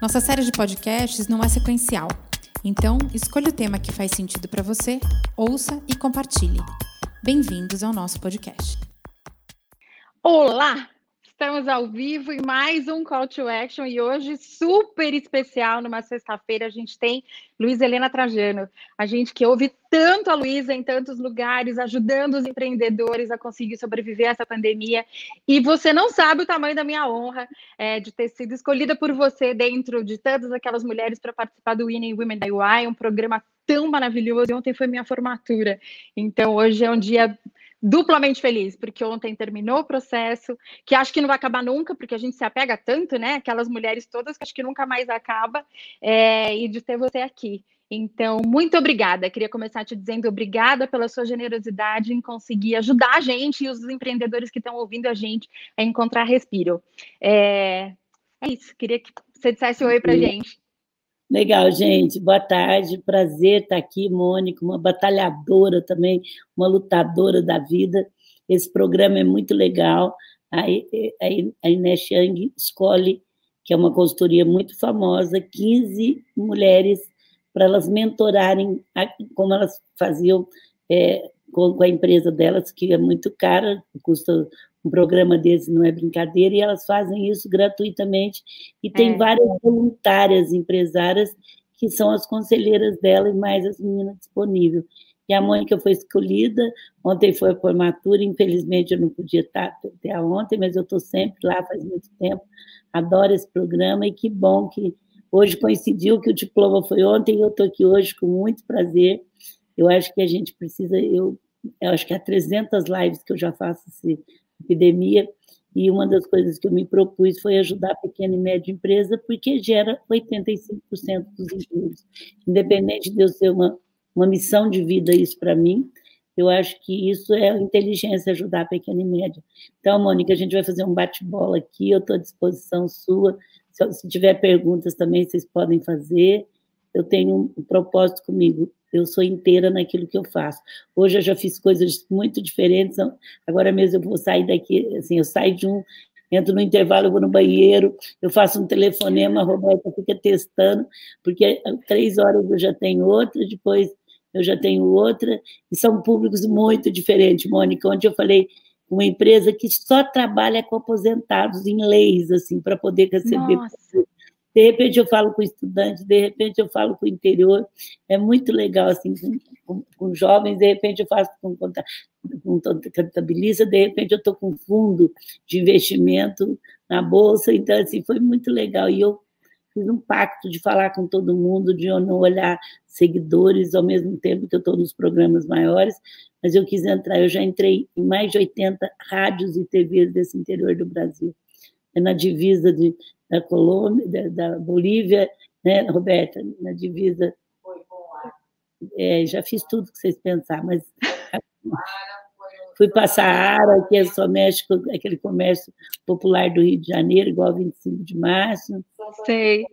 Nossa série de podcasts não é sequencial, então escolha o tema que faz sentido para você, ouça e compartilhe. Bem-vindos ao nosso podcast. Olá! Estamos ao vivo em mais um Call to Action e hoje, super especial, numa sexta-feira, a gente tem Luiz Helena Trajano. A gente que ouve tanto a Luísa em tantos lugares, ajudando os empreendedores a conseguir sobreviver a essa pandemia. E você não sabe o tamanho da minha honra é, de ter sido escolhida por você dentro de todas aquelas mulheres para participar do Winning Women UI, um programa tão maravilhoso. E ontem foi minha formatura. Então, hoje é um dia duplamente feliz, porque ontem terminou o processo, que acho que não vai acabar nunca, porque a gente se apega tanto, né? Aquelas mulheres todas que acho que nunca mais acaba, é, e de ter você aqui. Então, muito obrigada. Queria começar te dizendo obrigada pela sua generosidade em conseguir ajudar a gente e os empreendedores que estão ouvindo a gente a encontrar respiro. É, é isso. Queria que você dissesse oi para a gente. Legal, gente. Boa tarde. Prazer estar aqui, Mônica, uma batalhadora também, uma lutadora da vida. Esse programa é muito legal. A Inês Chang escolhe, que é uma consultoria muito famosa, 15 mulheres para elas mentorarem, como elas faziam é, com, a empresa delas, que é muito cara, custa um programa desse não é brincadeira, e elas fazem isso gratuitamente. E tem é. várias voluntárias empresárias que são as conselheiras dela e mais as meninas disponíveis. E a Mônica foi escolhida, ontem foi a formatura, infelizmente eu não podia estar até ontem, mas eu estou sempre lá faz muito tempo, adoro esse programa e que bom que hoje coincidiu que o diploma foi ontem e eu estou aqui hoje com muito prazer. Eu acho que a gente precisa, eu, eu acho que há 300 lives que eu já faço esse, epidemia, e uma das coisas que eu me propus foi ajudar a pequena e média empresa, porque gera 85% dos empregos. Independente de eu ser uma, uma missão de vida isso para mim, eu acho que isso é inteligência, ajudar a pequena e média. Então, Mônica, a gente vai fazer um bate-bola aqui, eu estou à disposição sua. Se, se tiver perguntas também, vocês podem fazer. Eu tenho um propósito comigo, eu sou inteira naquilo que eu faço. Hoje eu já fiz coisas muito diferentes, agora mesmo eu vou sair daqui, assim, eu saio de um, entro no intervalo, eu vou no banheiro, eu faço um telefonema, a Roberta fica testando, porque três horas eu já tenho outra, depois eu já tenho outra, e são públicos muito diferentes, Mônica, onde eu falei uma empresa que só trabalha com aposentados em leis, assim, para poder receber Nossa de repente eu falo com estudantes, de repente eu falo com o interior, é muito legal, assim, com, com, com jovens, de repente eu faço com, com contabilista, de repente eu estou com fundo de investimento na Bolsa, então, assim, foi muito legal, e eu fiz um pacto de falar com todo mundo, de eu não olhar seguidores ao mesmo tempo que eu estou nos programas maiores, mas eu quis entrar, eu já entrei em mais de 80 rádios e TVs desse interior do Brasil. É na divisa de, da Colômbia, da, da Bolívia, né, Roberta, na divisa. É, já fiz tudo que vocês pensaram, mas fui passar Ara, que é só mexe com aquele comércio popular do Rio de Janeiro, igual 25 de março. Sei.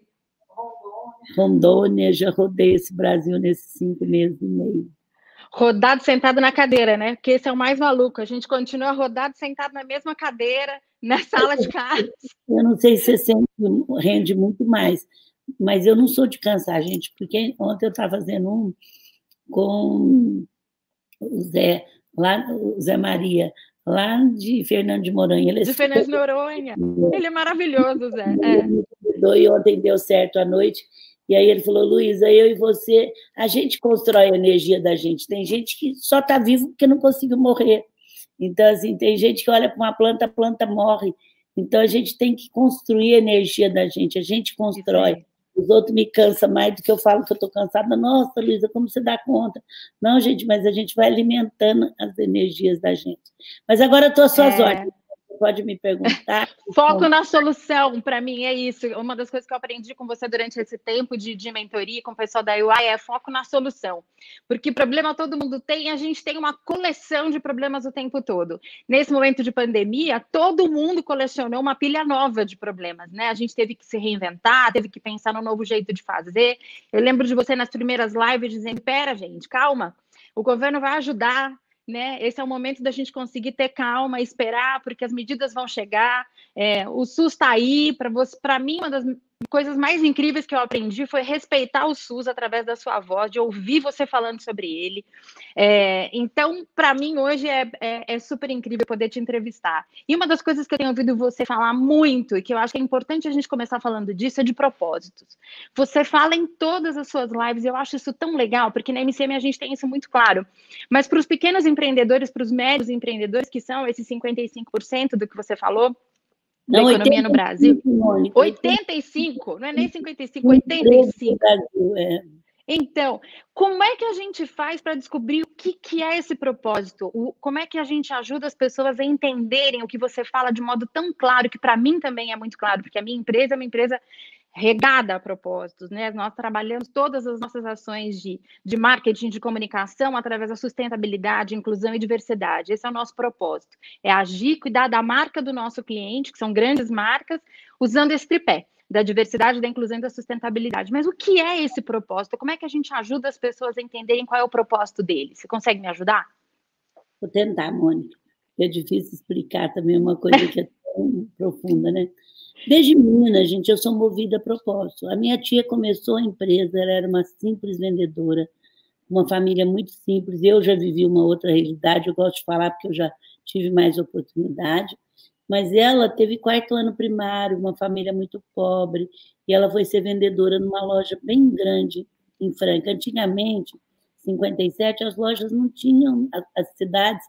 Rondônia, já rodei esse Brasil nesses cinco meses e meio. Rodado sentado na cadeira, né? Porque esse é o mais maluco. A gente continua rodado sentado na mesma cadeira, na sala de casa. Eu não sei se você sempre rende muito mais, mas eu não sou de cansar, gente, porque ontem eu estava fazendo um com o Zé, lá, o Zé Maria, lá de Fernando de Moranha. Ele é de Fernando de Noronha. Ele é maravilhoso, Zé. É. E ontem deu certo à noite. E aí ele falou, Luísa, eu e você, a gente constrói a energia da gente. Tem gente que só está vivo porque não conseguiu morrer. Então, assim, tem gente que olha para uma planta, a planta morre. Então, a gente tem que construir a energia da gente, a gente constrói. Os outros me cansam mais do que eu falo que eu estou cansada. Nossa, Luísa, como você dá conta? Não, gente, mas a gente vai alimentando as energias da gente. Mas agora eu estou às suas é. ordens. Pode me perguntar. Foco na solução, para mim, é isso. Uma das coisas que eu aprendi com você durante esse tempo de, de mentoria com o pessoal da UI é foco na solução. Porque problema todo mundo tem, a gente tem uma coleção de problemas o tempo todo. Nesse momento de pandemia, todo mundo colecionou uma pilha nova de problemas, né? A gente teve que se reinventar, teve que pensar no novo jeito de fazer. Eu lembro de você nas primeiras lives dizendo: pera, gente, calma, o governo vai ajudar né? Esse é o momento da gente conseguir ter calma, esperar, porque as medidas vão chegar. É, o SUS está aí para você. Para mim, uma das coisas mais incríveis que eu aprendi foi respeitar o SUS através da sua voz, de ouvir você falando sobre ele. É, então, para mim, hoje é, é, é, super incrível poder te entrevistar. E uma das coisas que eu tenho ouvido você falar muito, e que eu acho que é importante a gente começar falando disso, é de propósitos. Você fala em todas as suas lives, e eu acho isso tão legal, porque na MCM a gente tem isso muito claro. Mas para os pequenos empreendedores, para os médios empreendedores, que são esses 55% do que você falou, da não, economia 85, no Brasil. Mônica, 85, não é nem 55, 85. Brasil, é. Então, como é que a gente faz para descobrir o que, que é esse propósito? O, como é que a gente ajuda as pessoas a entenderem o que você fala de modo tão claro, que para mim também é muito claro, porque a minha empresa é uma empresa regada a propósitos, né? Nós trabalhamos todas as nossas ações de, de marketing, de comunicação, através da sustentabilidade, inclusão e diversidade. Esse é o nosso propósito. É agir, cuidar da marca do nosso cliente, que são grandes marcas, usando esse tripé da diversidade, da inclusão e da sustentabilidade. Mas o que é esse propósito? Como é que a gente ajuda as pessoas a entenderem qual é o propósito dele? Você consegue me ajudar? Vou tentar, Mônica. É difícil explicar também uma coisa que é tão profunda, né? Desde menina, gente, eu sou movida a propósito. A minha tia começou a empresa, ela era uma simples vendedora, uma família muito simples. Eu já vivi uma outra realidade, eu gosto de falar porque eu já tive mais oportunidade. Mas ela teve quarto ano primário, uma família muito pobre, e ela foi ser vendedora numa loja bem grande em Franca. Antigamente, 57, as lojas não tinham, as cidades,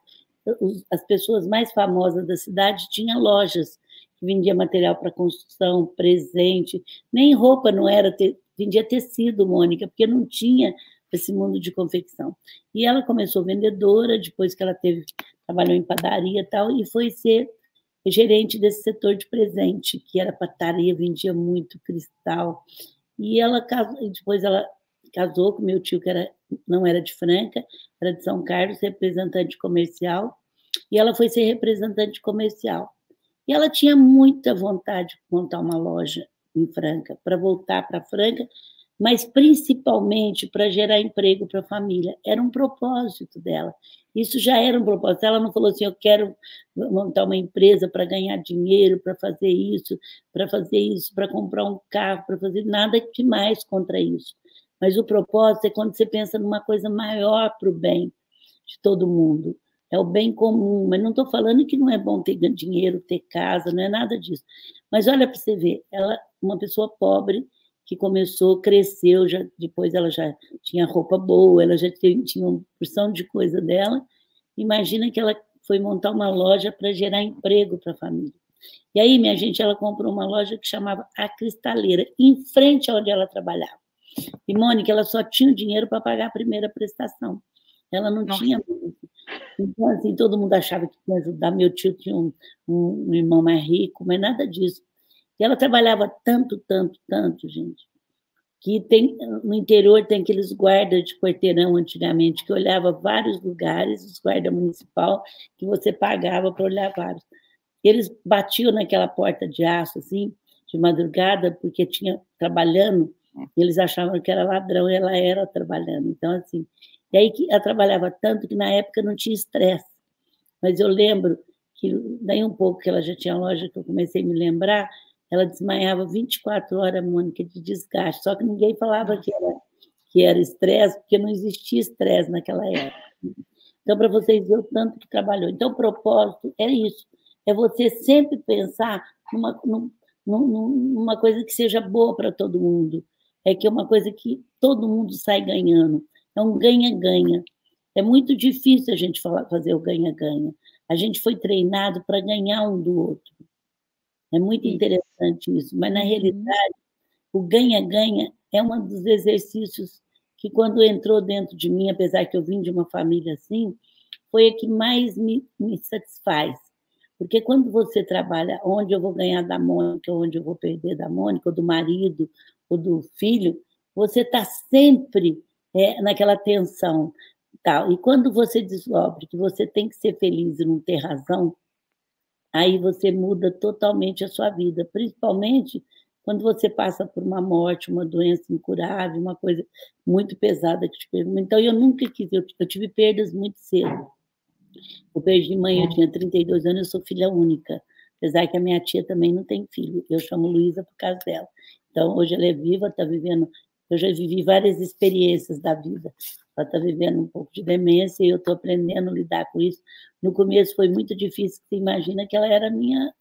as pessoas mais famosas da cidade tinham lojas vendia material para construção, presente, nem roupa não era, vendia tecido, Mônica, porque não tinha esse mundo de confecção. E ela começou vendedora, depois que ela teve, trabalhou em padaria e tal, e foi ser gerente desse setor de presente, que era pataria, vendia muito cristal. E ela depois ela casou com meu tio, que era, não era de Franca, era de São Carlos, representante comercial, e ela foi ser representante comercial. E ela tinha muita vontade de montar uma loja em Franca, para voltar para Franca, mas principalmente para gerar emprego para a família. Era um propósito dela. Isso já era um propósito. Ela não falou assim: eu quero montar uma empresa para ganhar dinheiro, para fazer isso, para fazer isso, para comprar um carro, para fazer nada demais contra isso. Mas o propósito é quando você pensa numa coisa maior para o bem de todo mundo é o bem comum, mas não estou falando que não é bom ter dinheiro, ter casa, não é nada disso. Mas olha para você ver, ela, uma pessoa pobre que começou, cresceu, já, depois ela já tinha roupa boa, ela já tinha, tinha uma porção de coisa dela. Imagina que ela foi montar uma loja para gerar emprego para a família. E aí, minha gente, ela comprou uma loja que chamava A Cristaleira, em frente aonde ela trabalhava. E, Mônica, ela só tinha o dinheiro para pagar a primeira prestação. Ela não Nossa. tinha então, assim, todo mundo achava que ia ajudar. Meu tio tinha um, um, um irmão mais rico, mas nada disso. E ela trabalhava tanto, tanto, tanto, gente, que tem, no interior tem aqueles guardas de quarteirão antigamente, que olhava vários lugares, os guardas municipal, que você pagava para olhar vários. Eles batiam naquela porta de aço, assim, de madrugada, porque tinha trabalhando, eles achavam que era ladrão, e ela era trabalhando. Então, assim, e aí ela trabalhava tanto que na época não tinha estresse. Mas eu lembro que daí um pouco que ela já tinha loja que eu comecei a me lembrar, ela desmaiava 24 horas, Mônica, de desgaste. Só que ninguém falava que era que era estresse, porque não existia estresse naquela época. Então, para vocês verem o tanto que trabalhou. Então, o propósito é isso: é você sempre pensar numa, numa coisa que seja boa para todo mundo. É que é uma coisa que todo mundo sai ganhando. É um ganha-ganha. É muito difícil a gente falar, fazer o ganha-ganha. A gente foi treinado para ganhar um do outro. É muito interessante isso, mas na uhum. realidade, o ganha-ganha é um dos exercícios que, quando entrou dentro de mim, apesar que eu vim de uma família assim, foi a que mais me, me satisfaz. Porque quando você trabalha onde eu vou ganhar da Mônica, onde eu vou perder da Mônica, ou do marido, ou do filho, você está sempre é, naquela tensão. Tal. E quando você descobre que você tem que ser feliz e não ter razão, aí você muda totalmente a sua vida, principalmente quando você passa por uma morte, uma doença incurável, uma coisa muito pesada que te pergunta. Então, eu nunca quis, eu, eu tive perdas muito cedo. Eu perdi mãe, eu tinha 32 anos, eu sou filha única. Apesar que a minha tia também não tem filho. Eu chamo Luísa por causa dela. Então, hoje ela é viva, está vivendo. Eu já vivi várias experiências da vida. Ela está vivendo um pouco de demência e eu estou aprendendo a lidar com isso. No começo foi muito difícil, você imagina que ela era minha.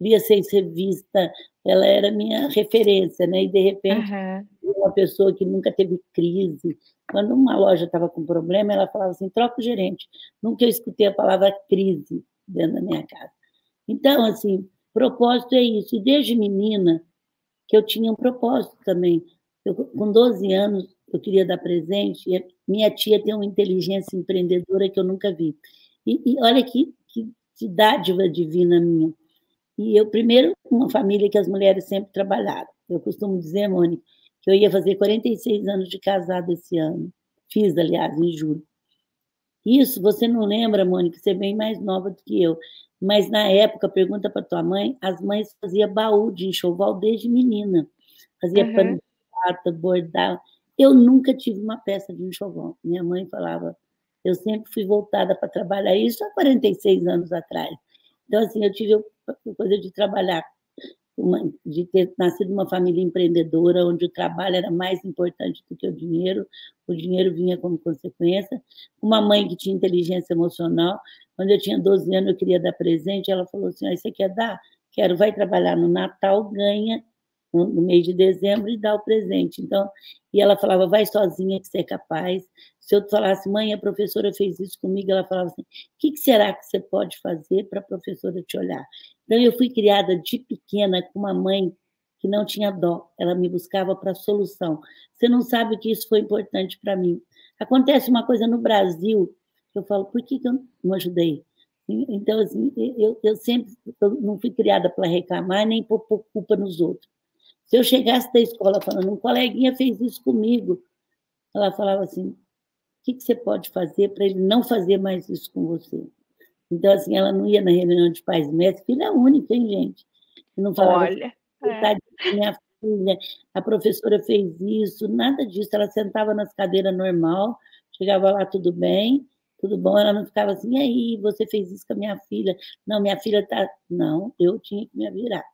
Via ser revista, ela era minha referência, né? E de repente, uhum. uma pessoa que nunca teve crise, quando uma loja estava com problema, ela falava assim: troca o gerente. Nunca eu escutei a palavra crise dentro da minha casa. Então, assim, propósito é isso. E desde menina, que eu tinha um propósito também. Eu, com 12 anos, eu queria dar presente, e minha tia tem uma inteligência empreendedora que eu nunca vi. E, e olha que, que, que dádiva divina minha. E eu, primeiro, uma família que as mulheres sempre trabalharam. Eu costumo dizer, Mônica, que eu ia fazer 46 anos de casado esse ano. Fiz, aliás, em julho. Isso, você não lembra, Mônica, você é bem mais nova do que eu. Mas na época, pergunta para tua mãe, as mães faziam baú de enxoval desde menina. Fazia uhum. De bordava. Eu nunca tive uma peça de enxoval. Minha mãe falava, eu sempre fui voltada para trabalhar isso há 46 anos atrás. Então, assim, eu tive a coisa de trabalhar uma, de ter nascido uma família empreendedora, onde o trabalho era mais importante do que o dinheiro, o dinheiro vinha como consequência. Uma mãe que tinha inteligência emocional. Quando eu tinha 12 anos, eu queria dar presente, ela falou assim: ah, Você quer dar? Quero, vai trabalhar no Natal, ganha no mês de dezembro e dá o presente. Então, e ela falava: Vai sozinha, que você é capaz. Se eu falasse, mãe, a professora fez isso comigo, ela falava assim: o que, que será que você pode fazer para a professora te olhar? Então, eu fui criada de pequena com uma mãe que não tinha dó, ela me buscava para solução. Você não sabe que isso foi importante para mim. Acontece uma coisa no Brasil, eu falo, por que, que eu não ajudei? Então, assim, eu, eu sempre eu não fui criada para reclamar nem por culpa nos outros. Se eu chegasse da escola falando, um coleguinha fez isso comigo, ela falava assim, o que, que você pode fazer para ele não fazer mais isso com você? Então, assim, ela não ia na reunião de pais mestres, filha única, hein, gente? Não falava, Olha, é. minha filha, a professora fez isso, nada disso. Ela sentava nas cadeiras normal, chegava lá, tudo bem, tudo bom. Ela não ficava assim, e aí, você fez isso com a minha filha? Não, minha filha está. Não, eu tinha que me virar.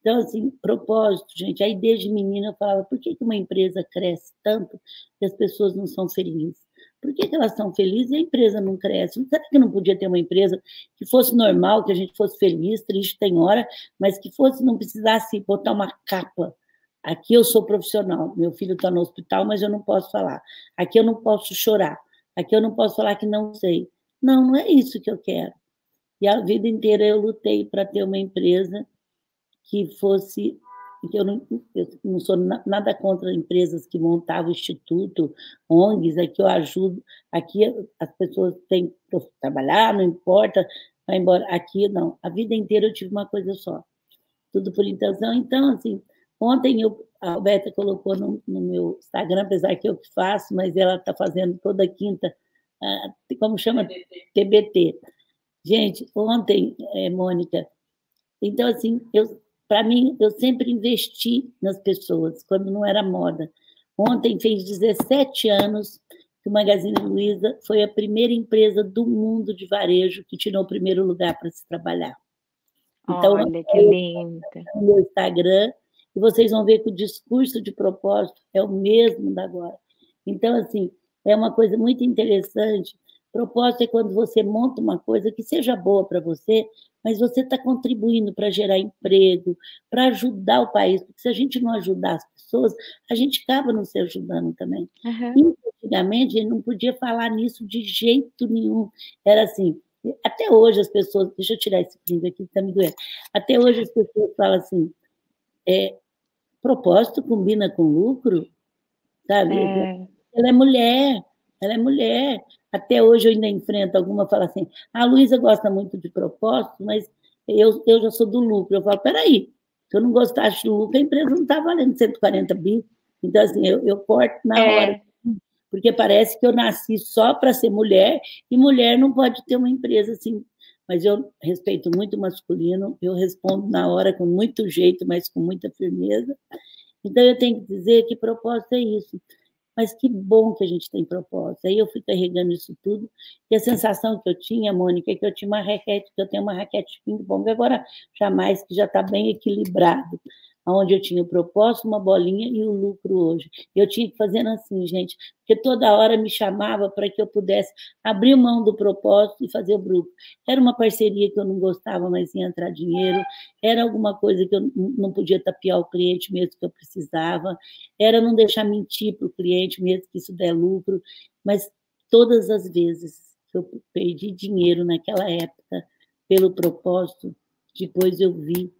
Então, assim, propósito, gente. Aí, desde menina, eu falava: por que uma empresa cresce tanto e as pessoas não são felizes? Por que, que elas são felizes e a empresa não cresce? Será que não podia ter uma empresa que fosse normal, que a gente fosse feliz, triste tem hora, mas que fosse, não precisasse botar uma capa? Aqui eu sou profissional, meu filho está no hospital, mas eu não posso falar. Aqui eu não posso chorar. Aqui eu não posso falar que não sei. Não, não é isso que eu quero. E a vida inteira eu lutei para ter uma empresa que fosse eu não, eu não sou nada contra empresas que montavam instituto, ONGs, aqui eu ajudo, aqui as pessoas têm que trabalhar, não importa, vai embora. Aqui não, a vida inteira eu tive uma coisa só, tudo por intenção. Então, assim, ontem eu, a Alberta colocou no, no meu Instagram, apesar que eu que faço, mas ela está fazendo toda quinta, uh, como chama? TBT. TBT. Gente, ontem, é, Mônica, então, assim, eu para mim, eu sempre investi nas pessoas, quando não era moda. Ontem fez 17 anos que o Magazine Luiza foi a primeira empresa do mundo de varejo que tirou o primeiro lugar para se trabalhar. Então, Olha, que linda! No meu Instagram, e vocês vão ver que o discurso de propósito é o mesmo da agora. Então, assim, é uma coisa muito interessante. Propósito é quando você monta uma coisa que seja boa para você, mas você está contribuindo para gerar emprego, para ajudar o país, porque se a gente não ajudar as pessoas, a gente acaba não se ajudando também. Uhum. Antigamente, gente não podia falar nisso de jeito nenhum. Era assim, até hoje as pessoas, deixa eu tirar esse print aqui que está me doendo, até hoje as pessoas falam assim, é, propósito combina com lucro, sabe? É. Ela é mulher, ela é mulher, até hoje eu ainda enfrento alguma fala assim: a Luísa gosta muito de propósito, mas eu, eu já sou do lucro. Eu falo, peraí, se eu não gostasse do lucro, a empresa não está valendo 140 bi. Então, assim, eu, eu corto na é. hora. Porque parece que eu nasci só para ser mulher, e mulher não pode ter uma empresa assim. Mas eu respeito muito o masculino, eu respondo na hora com muito jeito, mas com muita firmeza. Então, eu tenho que dizer que propósito é isso. Mas que bom que a gente tem propósito. Aí eu fui carregando isso tudo. E a sensação que eu tinha, Mônica, é que eu tinha uma raquete, que eu tenho uma raquete de ping-pong agora, jamais, que já está bem equilibrado onde eu tinha o propósito, uma bolinha e o lucro hoje. Eu tinha que fazer assim, gente, porque toda hora me chamava para que eu pudesse abrir mão do propósito e fazer o grupo. Era uma parceria que eu não gostava, mas ia entrar dinheiro, era alguma coisa que eu não podia tapiar o cliente mesmo que eu precisava, era não deixar mentir para o cliente mesmo que isso der lucro, mas todas as vezes que eu perdi dinheiro naquela época pelo propósito, depois eu vi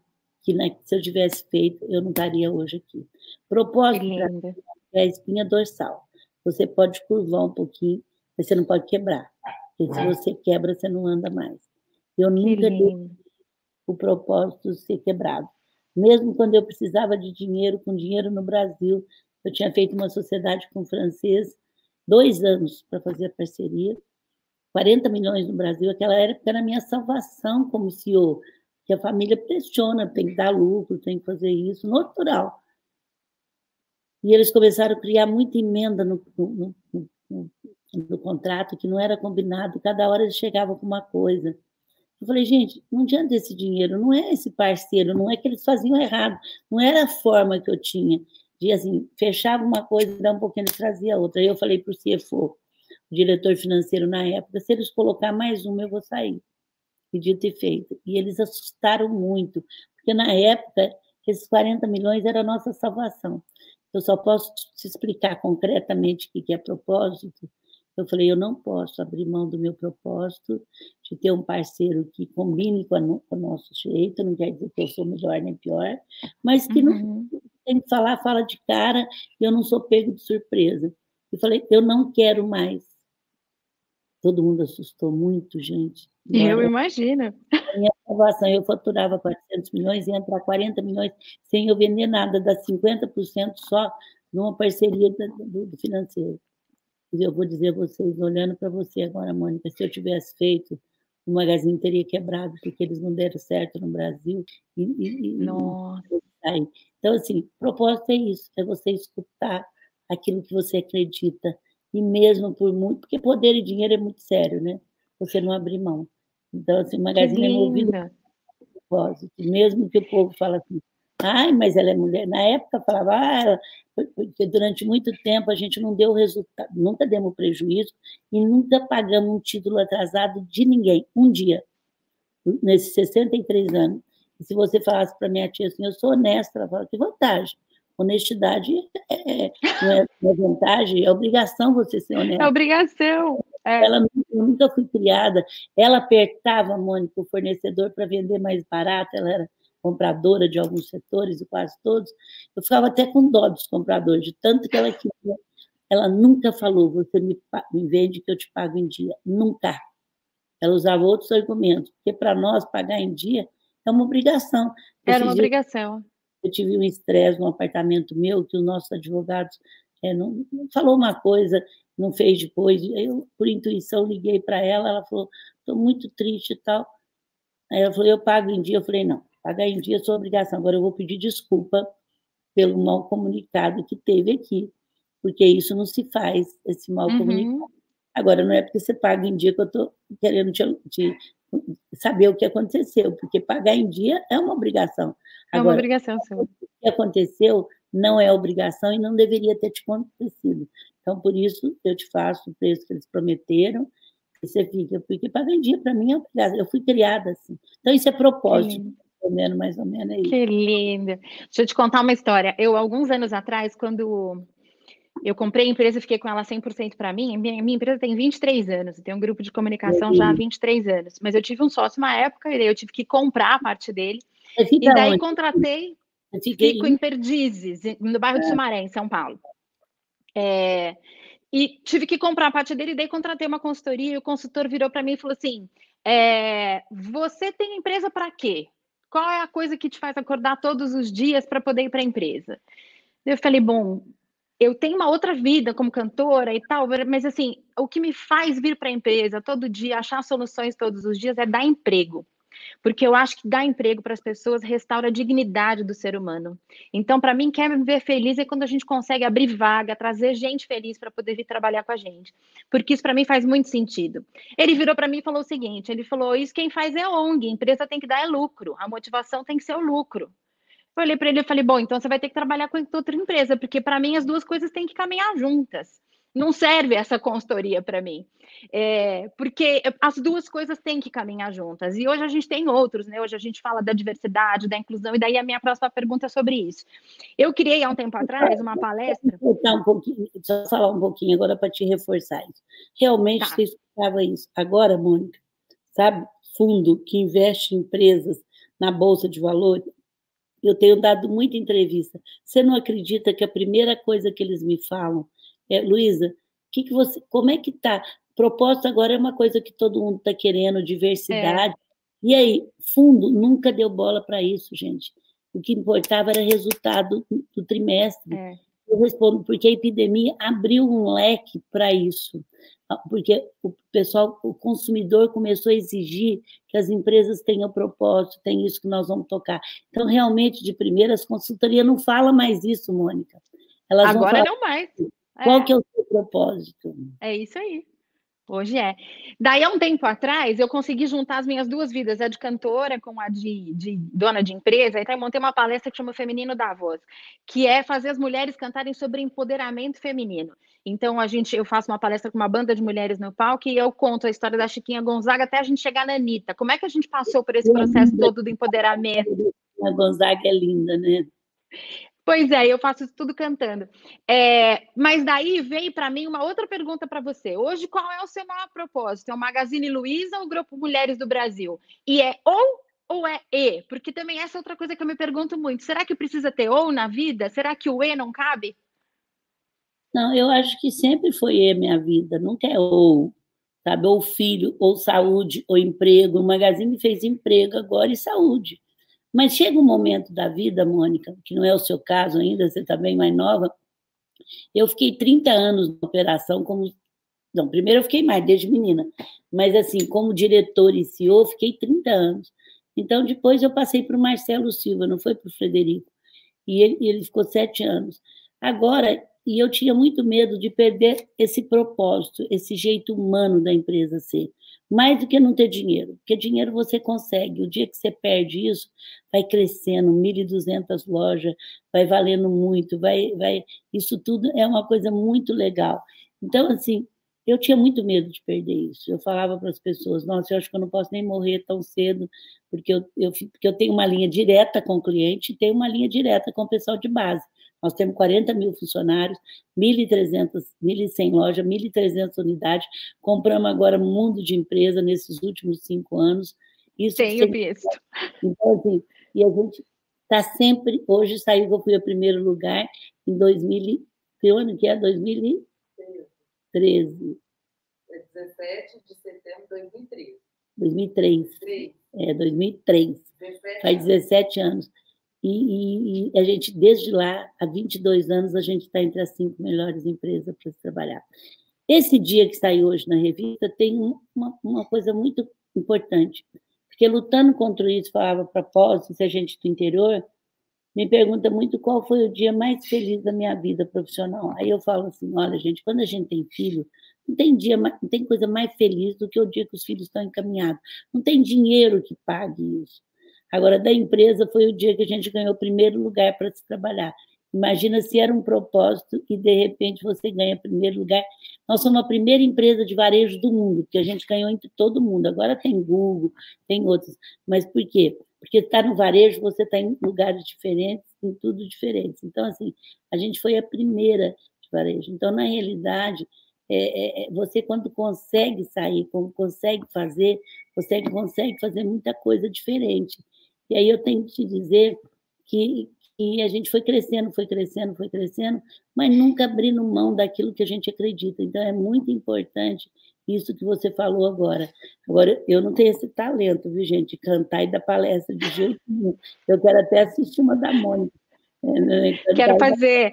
que né, se eu tivesse feito, eu não estaria hoje aqui. Propósito é a espinha dorsal. Você pode curvar um pouquinho, mas você não pode quebrar. Porque se você quebra, você não anda mais. Eu nunca dei o propósito ser quebrado. Mesmo quando eu precisava de dinheiro, com dinheiro no Brasil, eu tinha feito uma sociedade com o francês, dois anos para fazer a parceria, 40 milhões no Brasil. Aquela época era a minha salvação como CEO que a família pressiona, tem que dar lucro, tem que fazer isso, natural. E eles começaram a criar muita emenda no, no, no, no contrato que não era combinado, cada hora eles chegavam com uma coisa. Eu falei, gente, não adianta esse dinheiro, não é esse parceiro, não é que eles faziam errado, não era a forma que eu tinha. De assim, fechava uma coisa, dava um pouquinho, e trazia outra. Aí eu falei para o CFO, o diretor financeiro na época, se eles colocar mais uma, eu vou sair podia ter feito. E eles assustaram muito, porque na época, esses 40 milhões era a nossa salvação. Eu só posso te explicar concretamente o que é propósito. Eu falei, eu não posso abrir mão do meu propósito de ter um parceiro que combine com, a, com o nosso jeito, não quer dizer que eu sou melhor nem pior, mas que uhum. não tem que falar, fala de cara, e eu não sou pego de surpresa. Eu falei, eu não quero mais Todo mundo assustou muito, gente. eu imagino. Minha salvação, eu faturava 400 milhões e entrar 40 milhões sem eu vender nada, dá 50% só numa parceria do, do financeiro. E eu vou dizer a vocês, olhando para você agora, Mônica, se eu tivesse feito, o Magazine teria quebrado, porque eles não deram certo no Brasil. E, e, Nossa. Então, assim, propósito é isso, é você escutar aquilo que você acredita, e mesmo por muito, porque poder e dinheiro é muito sério, né? Você não abrir mão. Então, assim, o Magazine é movido propósito, mesmo que o povo fala assim, ai, mas ela é mulher. Na época falava, ah, ela... porque durante muito tempo a gente não deu resultado, nunca demos prejuízo e nunca pagamos um título atrasado de ninguém, um dia, nesses 63 anos. E se você falasse para minha tia assim, eu sou honesta, ela fala, que vantagem. Honestidade é, é, não, é, não é vantagem, é obrigação você ser honesta. É obrigação. É. Ela nunca fui criada. Ela apertava, Mônica, o fornecedor para vender mais barato. Ela era compradora de alguns setores, e quase todos. Eu ficava até com dó dos compradores, de tanto que ela queria. Ela nunca falou, você me, me vende que eu te pago em dia. Nunca. Ela usava outros argumentos, porque para nós pagar em dia é uma obrigação. Era uma obrigação. Eu tive um estresse no apartamento meu, que os nossos advogados é, não, não, falou uma coisa, não fez depois. Eu, por intuição, liguei para ela, ela falou, estou muito triste e tal. Aí ela falou, eu pago em dia. Eu falei, não, pagar em dia é sua obrigação. Agora eu vou pedir desculpa pelo mal comunicado que teve aqui, porque isso não se faz, esse mal uhum. comunicado. Agora, não é porque você paga em dia que eu estou querendo te, te, saber o que aconteceu, porque pagar em dia é uma obrigação. É uma Agora, obrigação, sim. O que aconteceu não é obrigação e não deveria ter te acontecido. Então, por isso, eu te faço o preço que eles prometeram, e você fica, porque pagar em dia, para mim, é obrigação. Eu fui criada assim. Então, isso é propósito. Mais ou menos, mais ou menos é isso. Que lindo. Deixa eu te contar uma história. Eu, alguns anos atrás, quando eu comprei a empresa e fiquei com ela 100% para mim. Minha, minha empresa tem 23 anos, tem um grupo de comunicação já há 23 anos. Mas eu tive um sócio uma época e daí eu tive que comprar a parte dele. E daí onde? contratei, fico em Perdizes, no bairro é. de Sumaré, em São Paulo. É, e tive que comprar a parte dele, e daí contratei uma consultoria, e o consultor virou para mim e falou assim: É, você tem empresa para quê? Qual é a coisa que te faz acordar todos os dias para poder ir para a empresa? Eu falei, bom, eu tenho uma outra vida como cantora e tal, mas assim, o que me faz vir para a empresa todo dia, achar soluções todos os dias é dar emprego porque eu acho que dar emprego para as pessoas restaura a dignidade do ser humano. Então, para mim, quer me ver feliz é quando a gente consegue abrir vaga, trazer gente feliz para poder vir trabalhar com a gente, porque isso para mim faz muito sentido. Ele virou para mim e falou o seguinte: ele falou, isso quem faz é ONG, empresa tem que dar é lucro, a motivação tem que ser o lucro. Eu olhei para ele e falei, bom, então você vai ter que trabalhar com outra empresa, porque para mim as duas coisas têm que caminhar juntas não serve essa consultoria para mim. É, porque as duas coisas têm que caminhar juntas. E hoje a gente tem outros, né? Hoje a gente fala da diversidade, da inclusão, e daí a minha próxima pergunta é sobre isso. Eu criei há um tempo atrás uma palestra. Um pouquinho, só falar um pouquinho agora para te reforçar isso. Realmente tá. você explicava isso. Agora, Mônica, sabe, fundo que investe em empresas na Bolsa de Valores, eu tenho dado muita entrevista. Você não acredita que a primeira coisa que eles me falam é, Luísa, que que você, como é que está? Propósito agora é uma coisa que todo mundo está querendo, diversidade. É. E aí, fundo nunca deu bola para isso, gente. O que importava era resultado do trimestre. É. Eu respondo porque a epidemia abriu um leque para isso, porque o pessoal, o consumidor começou a exigir que as empresas tenham propósito, tem isso que nós vamos tocar. Então, realmente, de primeira, as consultorias não fala mais isso, Mônica. Elas Agora não mais. Qual é. que é o seu propósito? É isso aí. Hoje é. Daí, há um tempo atrás, eu consegui juntar as minhas duas vidas, a de cantora com a de, de dona de empresa. Então, eu montei uma palestra que chama Feminino da Voz, que é fazer as mulheres cantarem sobre empoderamento feminino. Então, a gente, eu faço uma palestra com uma banda de mulheres no palco e eu conto a história da Chiquinha Gonzaga até a gente chegar na Anitta. Como é que a gente passou por esse processo todo do empoderamento? A Gonzaga é linda, né? Pois é, eu faço isso tudo cantando. É, mas daí veio para mim uma outra pergunta para você. Hoje, qual é o seu maior propósito? É o Magazine Luiza ou o Grupo Mulheres do Brasil? E é ou ou é e? Porque também essa é outra coisa que eu me pergunto muito. Será que precisa ter ou na vida? Será que o e não cabe? Não, eu acho que sempre foi e minha vida, nunca é ou. Sabe, ou filho, ou saúde, ou emprego. O Magazine fez emprego agora e saúde. Mas chega um momento da vida, Mônica, que não é o seu caso ainda, você está bem mais nova. Eu fiquei 30 anos na operação como. Não, primeiro eu fiquei mais, desde menina. Mas, assim, como diretor e CEO, fiquei 30 anos. Então, depois eu passei para o Marcelo Silva, não foi para o Frederico. E ele, ele ficou sete anos. Agora, e eu tinha muito medo de perder esse propósito, esse jeito humano da empresa ser mais do que não ter dinheiro, porque dinheiro você consegue. O dia que você perde isso, vai crescendo, 1.200 lojas, vai valendo muito, vai, vai, isso tudo é uma coisa muito legal. Então, assim, eu tinha muito medo de perder isso. Eu falava para as pessoas, nossa, eu acho que eu não posso nem morrer tão cedo, porque eu, eu, porque eu tenho uma linha direta com o cliente e tenho uma linha direta com o pessoal de base. Nós temos 40 mil funcionários, 1.300, 1.100 lojas, 1.300 unidades. Compramos agora um mundo de empresa nesses últimos cinco anos. Isso Tenho visto. Então, assim, e a gente está sempre... Hoje saiu que eu fui a primeiro lugar em 2000... Que ano que é? 2013. 17 de setembro de 2013. 2003. 3. É, 2003. 17 Faz 17 anos. E, e, e, a gente, desde lá, há 22 anos, a gente está entre as cinco melhores empresas para trabalhar. Esse dia que saiu hoje na revista tem uma, uma coisa muito importante, porque lutando contra isso, falava propósito, se a gente do interior, me pergunta muito qual foi o dia mais feliz da minha vida profissional. Aí eu falo assim, olha, gente, quando a gente tem filho, não tem dia, não tem coisa mais feliz do que o dia que os filhos estão encaminhados. Não tem dinheiro que pague isso. Agora, da empresa, foi o dia que a gente ganhou o primeiro lugar para se trabalhar. Imagina se era um propósito e, de repente, você ganha primeiro lugar. Nós somos a primeira empresa de varejo do mundo, porque a gente ganhou entre todo mundo. Agora tem Google, tem outros. Mas por quê? Porque está no varejo, você está em lugares diferentes, em tudo diferente. Então, assim, a gente foi a primeira de varejo. Então, na realidade, é, é, é você quando consegue sair, quando consegue fazer, você consegue fazer muita coisa diferente. E aí eu tenho que te dizer que, que a gente foi crescendo, foi crescendo, foi crescendo, mas nunca abrindo mão daquilo que a gente acredita. Então é muito importante isso que você falou agora. Agora, eu não tenho esse talento, viu, gente, de cantar e dar palestra de jeito nenhum. Eu quero até assistir uma da Mônica. É, né, quero fazer.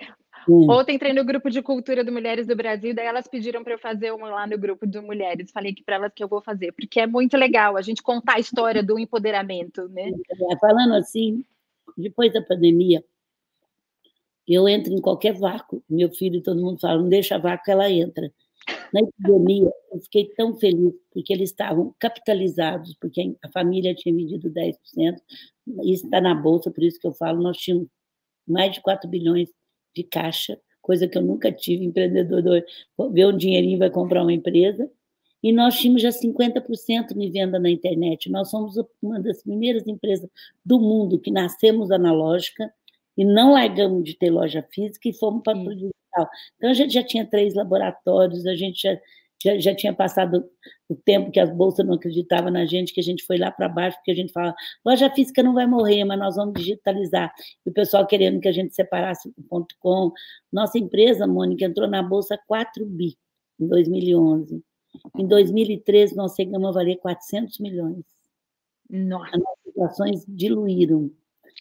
Hum. Ontem entrei no grupo de cultura do Mulheres do Brasil, daí elas pediram para eu fazer uma lá no grupo do Mulheres. Falei que para elas que eu vou fazer, porque é muito legal a gente contar a história do empoderamento, né? É, falando assim, depois da pandemia, eu entro em qualquer vácuo. Meu filho e todo mundo fala, não deixa vácuo, ela entra. Na epidemia, eu fiquei tão feliz, porque eles estavam capitalizados, porque a família tinha vendido 10%, isso está na bolsa, por isso que eu falo, nós tínhamos mais de 4 bilhões de caixa, coisa que eu nunca tive, empreendedor vê um dinheirinho vai comprar uma empresa, e nós tínhamos já 50% de venda na internet. Nós somos uma das primeiras empresas do mundo que nascemos analógica e não largamos de ter loja física e fomos para o digital. Então, a gente já tinha três laboratórios, a gente já, já, já tinha passado o tempo que as bolsas não acreditavam na gente, que a gente foi lá para baixo, porque a gente fala, loja física não vai morrer, mas nós vamos digitalizar. E o pessoal querendo que a gente separasse o ponto com. Nossa empresa, Mônica, entrou na bolsa 4 bi em 2011. Em 2013, nós chegamos a valer 400 milhões. Nossa. As nossas ações diluíram.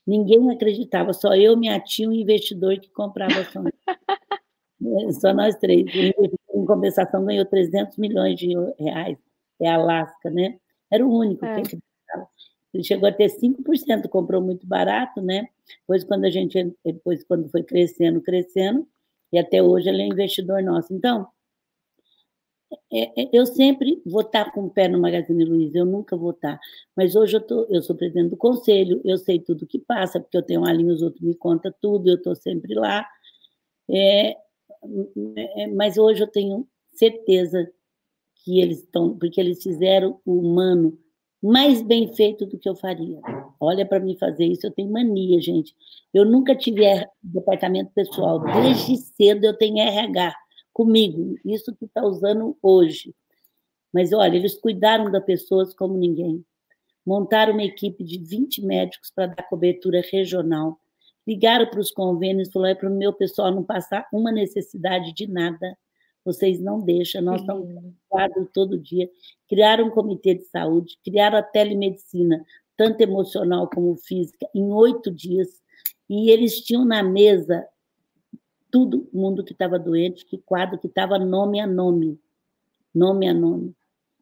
Ninguém acreditava, só eu, minha tia, um investidor que comprava ações. Só nós três. Em compensação, ganhou 300 milhões de reais. É Alasca, né? Era o único é. que. Ele chegou a ter 5%, comprou muito barato, né? Depois, quando a gente, depois, quando foi crescendo, crescendo, e até hoje ele é investidor nosso. Então, é, é, eu sempre vou estar com o pé no Magazine Luiza, eu nunca vou estar. Mas hoje eu, tô, eu sou presidente do conselho, eu sei tudo que passa, porque eu tenho uma linha, os outros me contam tudo, eu estou sempre lá. É, mas hoje eu tenho certeza que eles estão, porque eles fizeram o humano mais bem feito do que eu faria. Olha para mim fazer isso, eu tenho mania, gente. Eu nunca tive departamento pessoal, desde cedo eu tenho RH comigo, isso que está usando hoje. Mas olha, eles cuidaram das pessoas como ninguém. Montaram uma equipe de 20 médicos para dar cobertura regional. Ligaram para os convênios falaram: é para o meu pessoal não passar uma necessidade de nada. Vocês não deixam, nós estamos quadro todo dia. Criaram um comitê de saúde, criaram a telemedicina, tanto emocional como física, em oito dias. E eles tinham na mesa tudo mundo que estava doente, que quadro que estava nome a nome, nome a nome.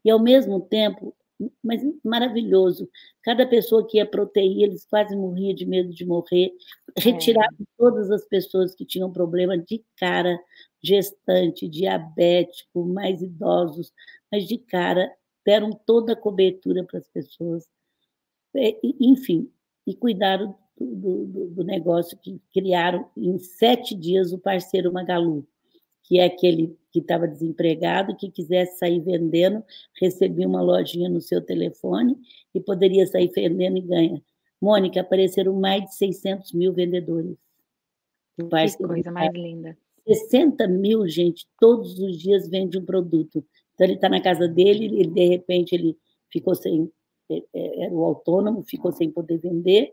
E ao mesmo tempo, mas maravilhoso, cada pessoa que ia proteir, eles quase morriam de medo de morrer, retiravam é. todas as pessoas que tinham problema de cara, gestante, diabético, mais idosos, mas de cara, deram toda a cobertura para as pessoas. É, enfim, e cuidaram do, do, do, negócio que criaram em sete dias o parceiro Magalu, que é aquele que estava desempregado, que quisesse sair vendendo, recebia uma lojinha no seu telefone e poderia sair vendendo e ganha. Mônica, apareceram mais de 600 mil vendedores. Que coisa mais linda. 60 mil, gente, todos os dias vende um produto. Então, ele está na casa dele, ele, de repente, ele ficou sem, é, é, era o autônomo, ficou sem poder vender,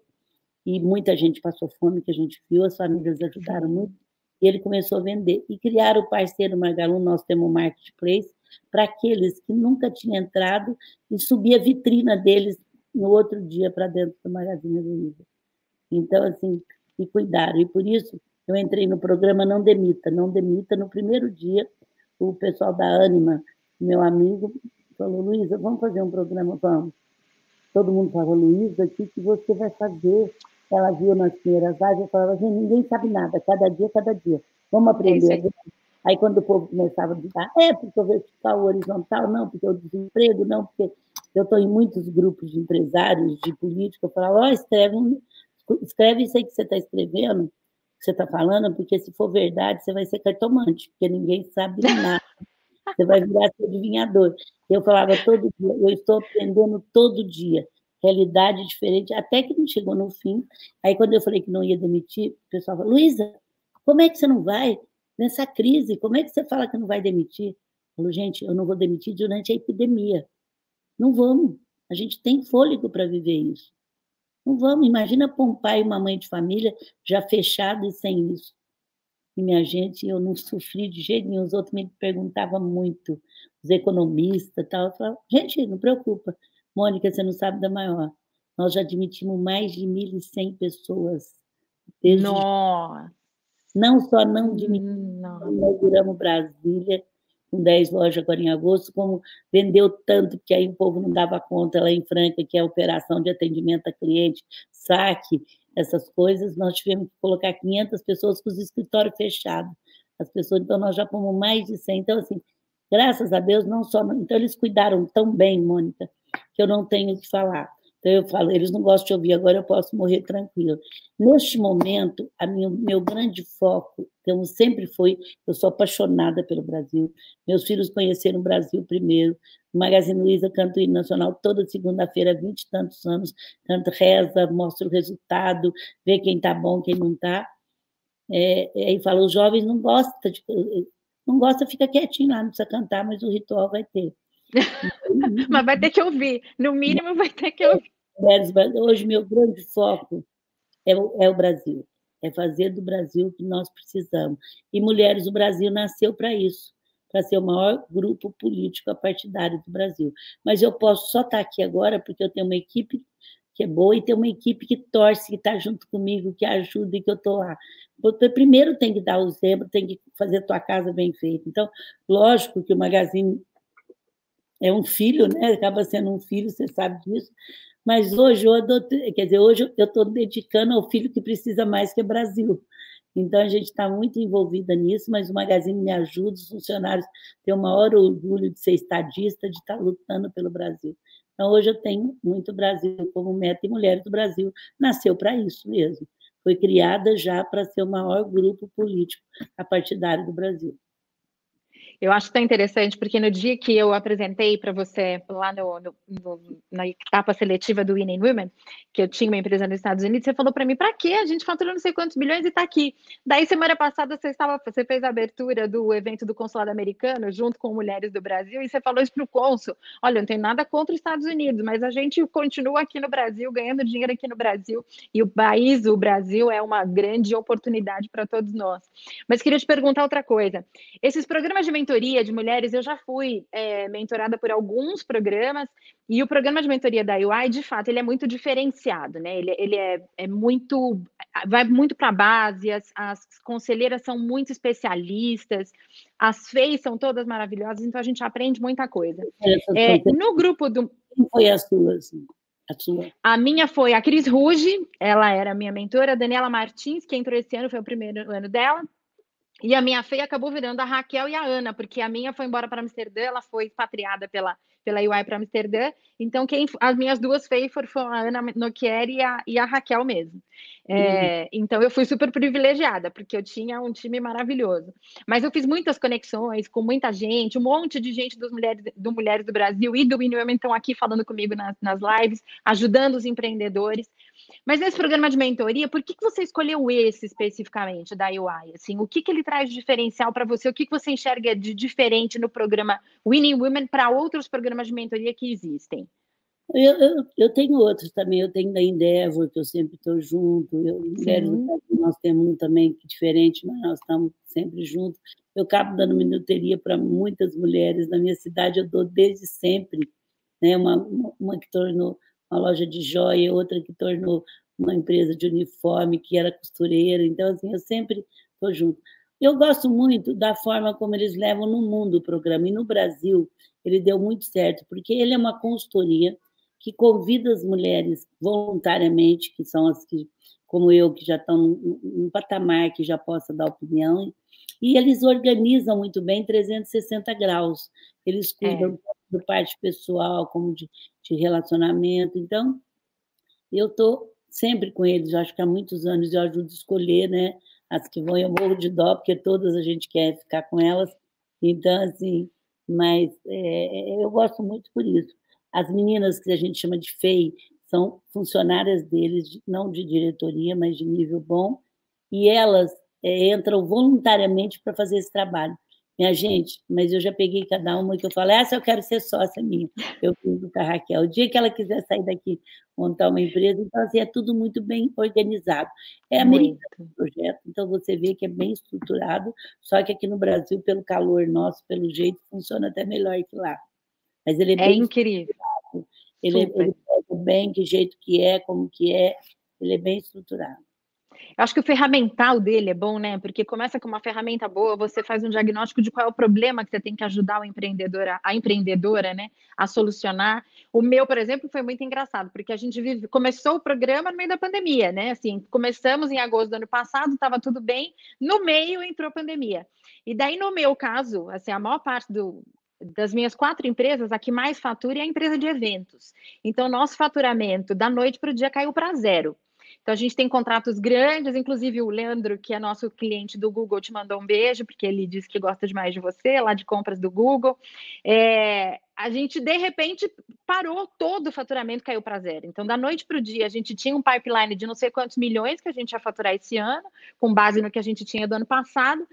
e muita gente passou fome, que a gente viu, as famílias ajudaram muito, e ele começou a vender. E criaram o parceiro Magalu, nós temos um marketplace, para aqueles que nunca tinham entrado e subir a vitrina deles no outro dia para dentro do Magazine Luiza. Então, assim, e cuidaram. E por isso eu entrei no programa Não Demita. Não Demita, no primeiro dia, o pessoal da Anima, meu amigo, falou, Luísa, vamos fazer um programa? Vamos. Todo mundo falou, Luísa, o que, que você vai fazer? Ela viu nas primeiras lives, eu falava, gente, ninguém sabe nada, cada dia, cada dia. Vamos é aprender. É aí quando o povo começava a dizer, é porque o vertical, o horizontal, não, porque o desemprego, não, porque eu estou em muitos grupos de empresários, de políticos, eu falava, ó, oh, escreve, escreve isso aí que você está escrevendo, que você está falando, porque se for verdade, você vai ser cartomante, porque ninguém sabe nada. Você vai virar seu adivinhador. Eu falava todo dia, eu estou aprendendo todo dia realidade diferente, até que não chegou no fim. Aí, quando eu falei que não ia demitir, o pessoal falou: Luísa, como é que você não vai? Nessa crise, como é que você fala que não vai demitir? Eu falei, gente, eu não vou demitir durante a epidemia. Não vamos. A gente tem fôlego para viver isso. Não vamos. Imagina para um pai e uma mãe de família já fechado e sem isso. e minha gente, eu não sofri de jeito nenhum. Os outros me perguntavam muito, os economistas tal. Eu falava, gente, não preocupa. Mônica, você não sabe da maior. Nós já admitimos mais de 1.100 pessoas. Desde... Nossa! Não só não admitimos, inauguramos Brasília, com 10 lojas agora em agosto, como vendeu tanto, porque aí o povo não dava conta lá em Franca, que é a operação de atendimento a cliente, saque, essas coisas, nós tivemos que colocar 500 pessoas com os escritórios fechados. As pessoas, então, nós já fomos mais de 100. Então, assim, graças a Deus, não só. Então, eles cuidaram tão bem, Mônica, que eu não tenho o que falar. Então, eu falo, eles não gostam de ouvir, agora eu posso morrer tranquilo. Neste momento, a minha, meu grande foco, como sempre foi, eu sou apaixonada pelo Brasil. Meus filhos conheceram o Brasil primeiro. O Magazine Luiza canta o hino nacional toda segunda-feira, vinte e tantos anos. Canta, reza, mostra o resultado, vê quem está bom, quem não está. É, aí fala, os jovens não gostam, de, não gosta, fica quietinho lá, não precisa cantar, mas o ritual vai ter. Mas vai ter que ouvir, no mínimo vai ter que ouvir. Hoje, meu grande foco é o, é o Brasil, é fazer do Brasil o que nós precisamos. E Mulheres do Brasil nasceu para isso, para ser o maior grupo político partidário do Brasil. Mas eu posso só estar tá aqui agora porque eu tenho uma equipe que é boa e tem uma equipe que torce, que está junto comigo, que ajuda e que eu estou lá. Porque primeiro tem que dar o exemplo, tem que fazer tua casa bem feita. Então, lógico que o Magazine é um filho, né? Acaba sendo um filho, você sabe disso. Mas hoje eu adot... quer dizer, hoje eu estou dedicando ao filho que precisa mais que é Brasil. Então a gente está muito envolvida nisso, mas o Magazine me ajuda, os funcionários têm o maior orgulho de ser estadista, de estar tá lutando pelo Brasil. Então hoje eu tenho muito Brasil como meta e Mulheres do Brasil nasceu para isso mesmo. Foi criada já para ser o maior grupo político a partidário do Brasil. Eu acho tão interessante, porque no dia que eu apresentei para você, lá no, no, no, na etapa seletiva do Winning Women, que eu tinha uma empresa nos Estados Unidos, você falou para mim, para quê? A gente faturou não sei quantos bilhões e está aqui. Daí, semana passada, você, estava, você fez a abertura do evento do Consulado Americano, junto com Mulheres do Brasil, e você falou isso para o cônsul. Olha, não tem nada contra os Estados Unidos, mas a gente continua aqui no Brasil, ganhando dinheiro aqui no Brasil, e o país, o Brasil, é uma grande oportunidade para todos nós. Mas queria te perguntar outra coisa. Esses programas de mentoria mentoria de mulheres, eu já fui é, mentorada por alguns programas, e o programa de mentoria da UI, de fato, ele é muito diferenciado, né? Ele, ele é, é muito. vai muito para a base, as, as conselheiras são muito especialistas, as FEIs são todas maravilhosas, então a gente aprende muita coisa. É, no grupo do. Quem foi a sua? Assim? A, sua? a minha foi a Cris Ruge, ela era minha mentora, a Daniela Martins, que entrou esse ano, foi o primeiro ano dela. E a minha feia acabou virando a Raquel e a Ana, porque a minha foi embora para Amsterdã, ela foi expatriada pela, pela UI para Amsterdã. Então, quem, as minhas duas feias foram a Ana Noquieri e a, e a Raquel mesmo. É, uhum. Então, eu fui super privilegiada, porque eu tinha um time maravilhoso. Mas eu fiz muitas conexões com muita gente, um monte de gente dos mulheres, do Mulheres do Brasil e do Winwomen estão aqui falando comigo nas, nas lives, ajudando os empreendedores. Mas nesse programa de mentoria, por que, que você escolheu esse especificamente da UI? Assim, o que, que ele traz de diferencial para você? O que, que você enxerga de diferente no programa Winning Women para outros programas de mentoria que existem? Eu, eu, eu, tenho outros também, eu tenho da Endeavor, que eu sempre estou junto, eu, mulheres nós temos um também diferente, mas nós estamos sempre juntos. Eu acabo dando minuteria para muitas mulheres na minha cidade, eu dou desde sempre, né? uma, uma, uma que tornou uma loja de joia, outra que tornou uma empresa de uniforme, que era costureira. Então, assim, eu sempre estou junto. Eu gosto muito da forma como eles levam no mundo o programa. E no Brasil, ele deu muito certo, porque ele é uma consultoria que convida as mulheres voluntariamente, que são as que, como eu, que já estão num, patamar que já possa dar opinião, e eles organizam muito bem 360 graus. Eles cuidam é do parte pessoal, como de, de relacionamento. Então, eu estou sempre com eles, acho que há muitos anos eu ajudo a escolher, né? As que vão, eu morro de dó, porque todas a gente quer ficar com elas. Então, assim, mas é, eu gosto muito por isso. As meninas que a gente chama de FEI são funcionárias deles, não de diretoria, mas de nível bom, e elas é, entram voluntariamente para fazer esse trabalho. Minha gente, mas eu já peguei cada uma que eu falo, essa eu quero ser sócia minha. Eu fiz com a Raquel. O dia que ela quiser sair daqui, montar uma empresa, então assim, é tudo muito bem organizado. É americano o projeto, então você vê que é bem estruturado, só que aqui no Brasil, pelo calor nosso, pelo jeito, funciona até melhor que lá. Mas ele é, é bem incrível. Ele, ele pega bem que jeito que é, como que é, ele é bem estruturado. Eu acho que o ferramental dele é bom, né? Porque começa com uma ferramenta boa, você faz um diagnóstico de qual é o problema que você tem que ajudar o empreendedor, a empreendedora, né, a solucionar. O meu, por exemplo, foi muito engraçado, porque a gente vive, começou o programa no meio da pandemia, né? Assim, começamos em agosto do ano passado, estava tudo bem, no meio entrou a pandemia. E daí, no meu caso, assim, a maior parte do, das minhas quatro empresas, a que mais fatura é a empresa de eventos. Então, nosso faturamento da noite para o dia caiu para zero. Então, a gente tem contratos grandes, inclusive o Leandro, que é nosso cliente do Google, te mandou um beijo, porque ele disse que gosta demais de você, lá de compras do Google. É, a gente, de repente, parou todo o faturamento, caiu para zero. Então, da noite para o dia, a gente tinha um pipeline de não sei quantos milhões que a gente ia faturar esse ano, com base no que a gente tinha do ano passado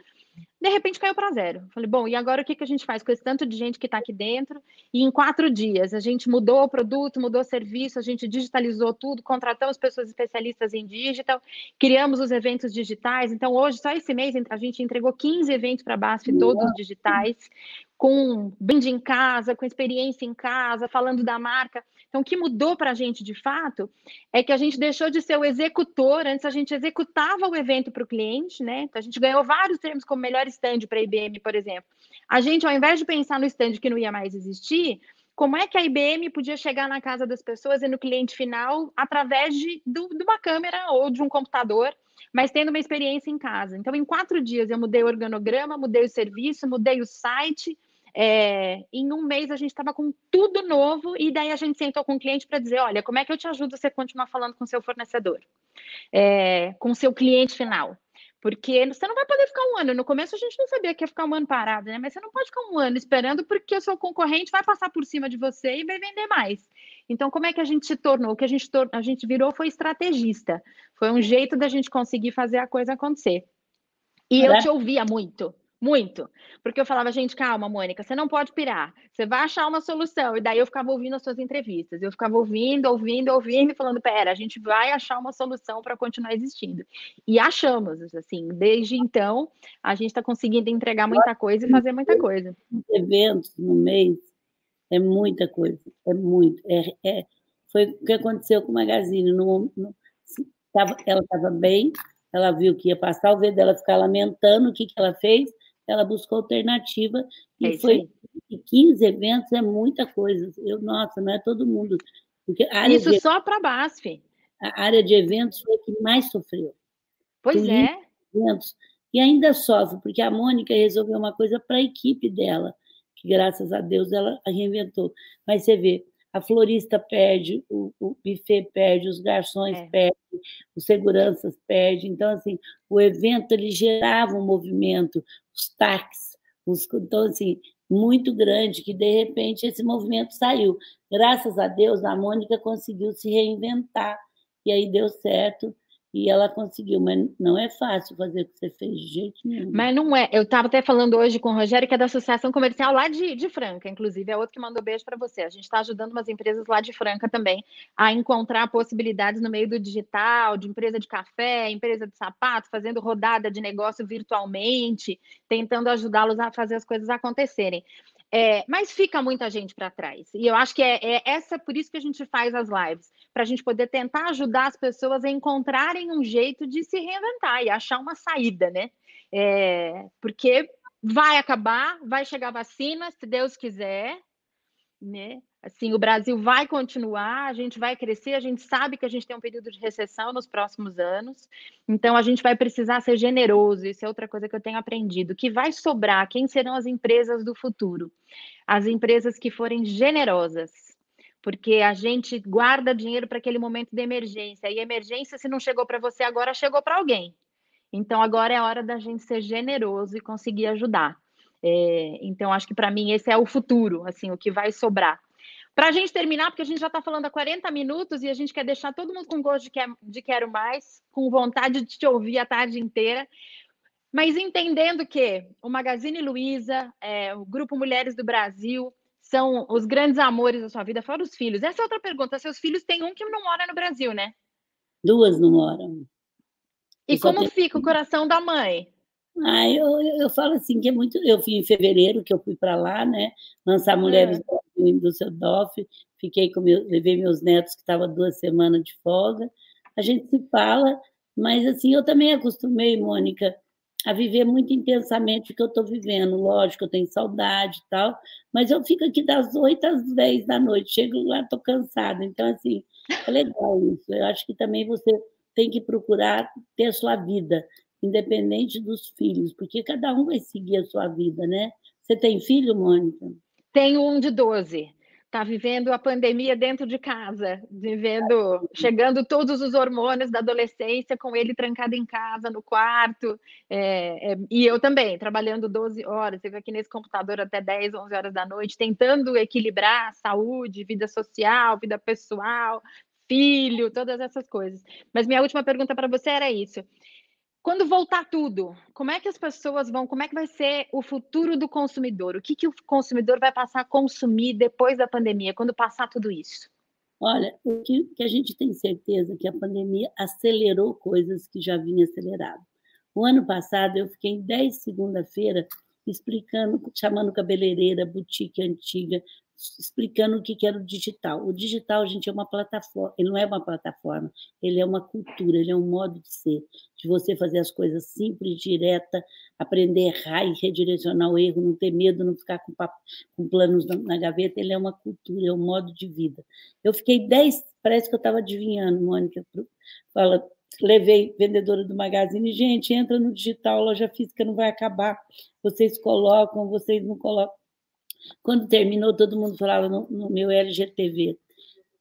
de repente caiu para zero. Falei, bom, e agora o que, que a gente faz com esse tanto de gente que está aqui dentro? E em quatro dias a gente mudou o produto, mudou o serviço, a gente digitalizou tudo, contratamos pessoas especialistas em digital, criamos os eventos digitais. Então, hoje, só esse mês, a gente entregou 15 eventos para a BASF, todos digitais, com brand em casa, com experiência em casa, falando da marca. Então, o que mudou para a gente de fato é que a gente deixou de ser o executor, antes a gente executava o evento para o cliente, né? Então, a gente ganhou vários termos como melhor stand para a IBM, por exemplo. A gente, ao invés de pensar no stand que não ia mais existir, como é que a IBM podia chegar na casa das pessoas e no cliente final através de, de uma câmera ou de um computador, mas tendo uma experiência em casa. Então, em quatro dias, eu mudei o organograma, mudei o serviço, mudei o site, é, em um mês a gente estava com tudo novo e daí a gente sentou com o cliente para dizer, olha, como é que eu te ajudo a você continuar falando com seu fornecedor, é, com seu cliente final? Porque você não vai poder ficar um ano. No começo a gente não sabia que ia ficar um ano parado, né? Mas você não pode ficar um ano esperando porque o seu concorrente vai passar por cima de você e vai vender mais. Então, como é que a gente se tornou? O que a gente, a gente virou foi estrategista. Foi um jeito da gente conseguir fazer a coisa acontecer. E eu te ouvia muito. Muito. Porque eu falava, gente, calma, Mônica, você não pode pirar. Você vai achar uma solução. E daí eu ficava ouvindo as suas entrevistas. Eu ficava ouvindo, ouvindo, ouvindo e falando, pera, a gente vai achar uma solução para continuar existindo. E achamos, assim, desde então, a gente está conseguindo entregar muita coisa e fazer muita coisa. Eventos no mês é muita coisa, é muito. É, é, foi o que aconteceu com o Magazine. No, no, tava, ela estava bem, ela viu que ia passar, o vez dela ficar lamentando o que, que ela fez, ela buscou alternativa e é foi e 15 eventos é muita coisa. Eu, nossa, não é todo mundo. Isso de, só para a BASF. A área de eventos foi a que mais sofreu. Pois é. Eventos, e ainda sofre, porque a Mônica resolveu uma coisa para a equipe dela, que graças a Deus ela reinventou. Mas você vê, a florista perde, o, o buffet perde, os garçons é. perdem, os seguranças perdem. Então, assim, o evento ele gerava um movimento, táxis, os, então, assim, muito grande, que de repente esse movimento saiu. Graças a Deus, a Mônica conseguiu se reinventar, e aí deu certo, e ela conseguiu, mas não é fácil fazer o que você fez de jeito nenhum. Mas não é. Eu estava até falando hoje com o Rogério, que é da Associação Comercial lá de, de Franca, inclusive, é outro que mandou beijo para você. A gente está ajudando umas empresas lá de Franca também a encontrar possibilidades no meio do digital, de empresa de café, empresa de sapato, fazendo rodada de negócio virtualmente, tentando ajudá-los a fazer as coisas acontecerem. É, mas fica muita gente para trás. E eu acho que é, é essa por isso que a gente faz as lives, para a gente poder tentar ajudar as pessoas a encontrarem um jeito de se reinventar e achar uma saída, né? É, porque vai acabar, vai chegar vacina, se Deus quiser, né? Assim, o Brasil vai continuar, a gente vai crescer, a gente sabe que a gente tem um período de recessão nos próximos anos, então a gente vai precisar ser generoso, isso é outra coisa que eu tenho aprendido. que vai sobrar? Quem serão as empresas do futuro? As empresas que forem generosas, porque a gente guarda dinheiro para aquele momento de emergência, e emergência, se não chegou para você agora, chegou para alguém. Então agora é hora da gente ser generoso e conseguir ajudar. É, então, acho que para mim esse é o futuro, assim, o que vai sobrar. Para a gente terminar, porque a gente já está falando há 40 minutos e a gente quer deixar todo mundo com gosto de, quer, de quero mais, com vontade de te ouvir a tarde inteira. Mas entendendo que o Magazine Luiza, é, o Grupo Mulheres do Brasil, são os grandes amores da sua vida, fora os filhos. Essa é outra pergunta. Seus filhos têm um que não mora no Brasil, né? Duas não moram. E como tenho... fica o coração da mãe? Ah, eu, eu falo assim que é muito. Eu fui em fevereiro que eu fui para lá, né? Lançar Mulheres é. do Düsseldorf. Fiquei com meu, levei meus netos que estavam duas semanas de folga. A gente se fala, mas assim eu também acostumei, Mônica, a viver muito intensamente o que eu estou vivendo. Lógico, eu tenho saudade e tal, mas eu fico aqui das oito às dez da noite. Chego lá, estou cansada. Então assim é legal isso. Eu acho que também você tem que procurar ter a sua vida independente dos filhos, porque cada um vai seguir a sua vida, né? Você tem filho, Mônica? Tenho um de 12. Está vivendo a pandemia dentro de casa, vivendo, chegando todos os hormônios da adolescência com ele trancado em casa, no quarto. É, é, e eu também, trabalhando 12 horas, fico aqui nesse computador até 10, 11 horas da noite, tentando equilibrar saúde, vida social, vida pessoal, filho, todas essas coisas. Mas minha última pergunta para você era isso. Quando voltar tudo, como é que as pessoas vão, como é que vai ser o futuro do consumidor? O que, que o consumidor vai passar a consumir depois da pandemia, quando passar tudo isso? Olha, o que, que a gente tem certeza é que a pandemia acelerou coisas que já vinha acelerado. O ano passado eu fiquei 10 segunda-feira explicando, chamando cabeleireira, boutique antiga, explicando o que era o digital. O digital, gente, é uma plataforma, ele não é uma plataforma, ele é uma cultura, ele é um modo de ser, de você fazer as coisas simples, direta, aprender a errar e redirecionar o erro, não ter medo, não ficar com, papo, com planos na, na, gaveta, ele é uma cultura, é um modo de vida. Eu fiquei dez, parece que eu estava adivinhando, Mônica, fala, levei vendedora do magazine, gente, entra no digital, loja física não vai acabar, vocês colocam, vocês não colocam, quando terminou, todo mundo falava no, no meu LGTV,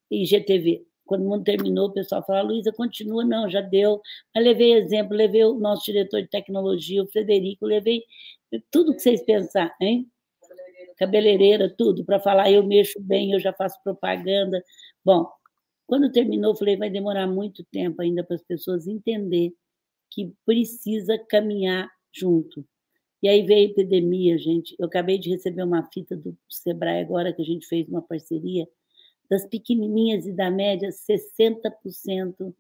IGTV. Quando o mundo terminou, o pessoal falava, Luísa, continua, não, já deu. Mas levei exemplo, levei o nosso diretor de tecnologia, o Frederico, levei tudo que vocês pensarem, hein? Cabeleireira, tudo, para falar, eu mexo bem, eu já faço propaganda. Bom, quando terminou, falei, vai demorar muito tempo ainda para as pessoas entender que precisa caminhar junto. E aí veio a epidemia, gente. Eu acabei de receber uma fita do Sebrae agora, que a gente fez uma parceria. Das pequenininhas e da média, 60%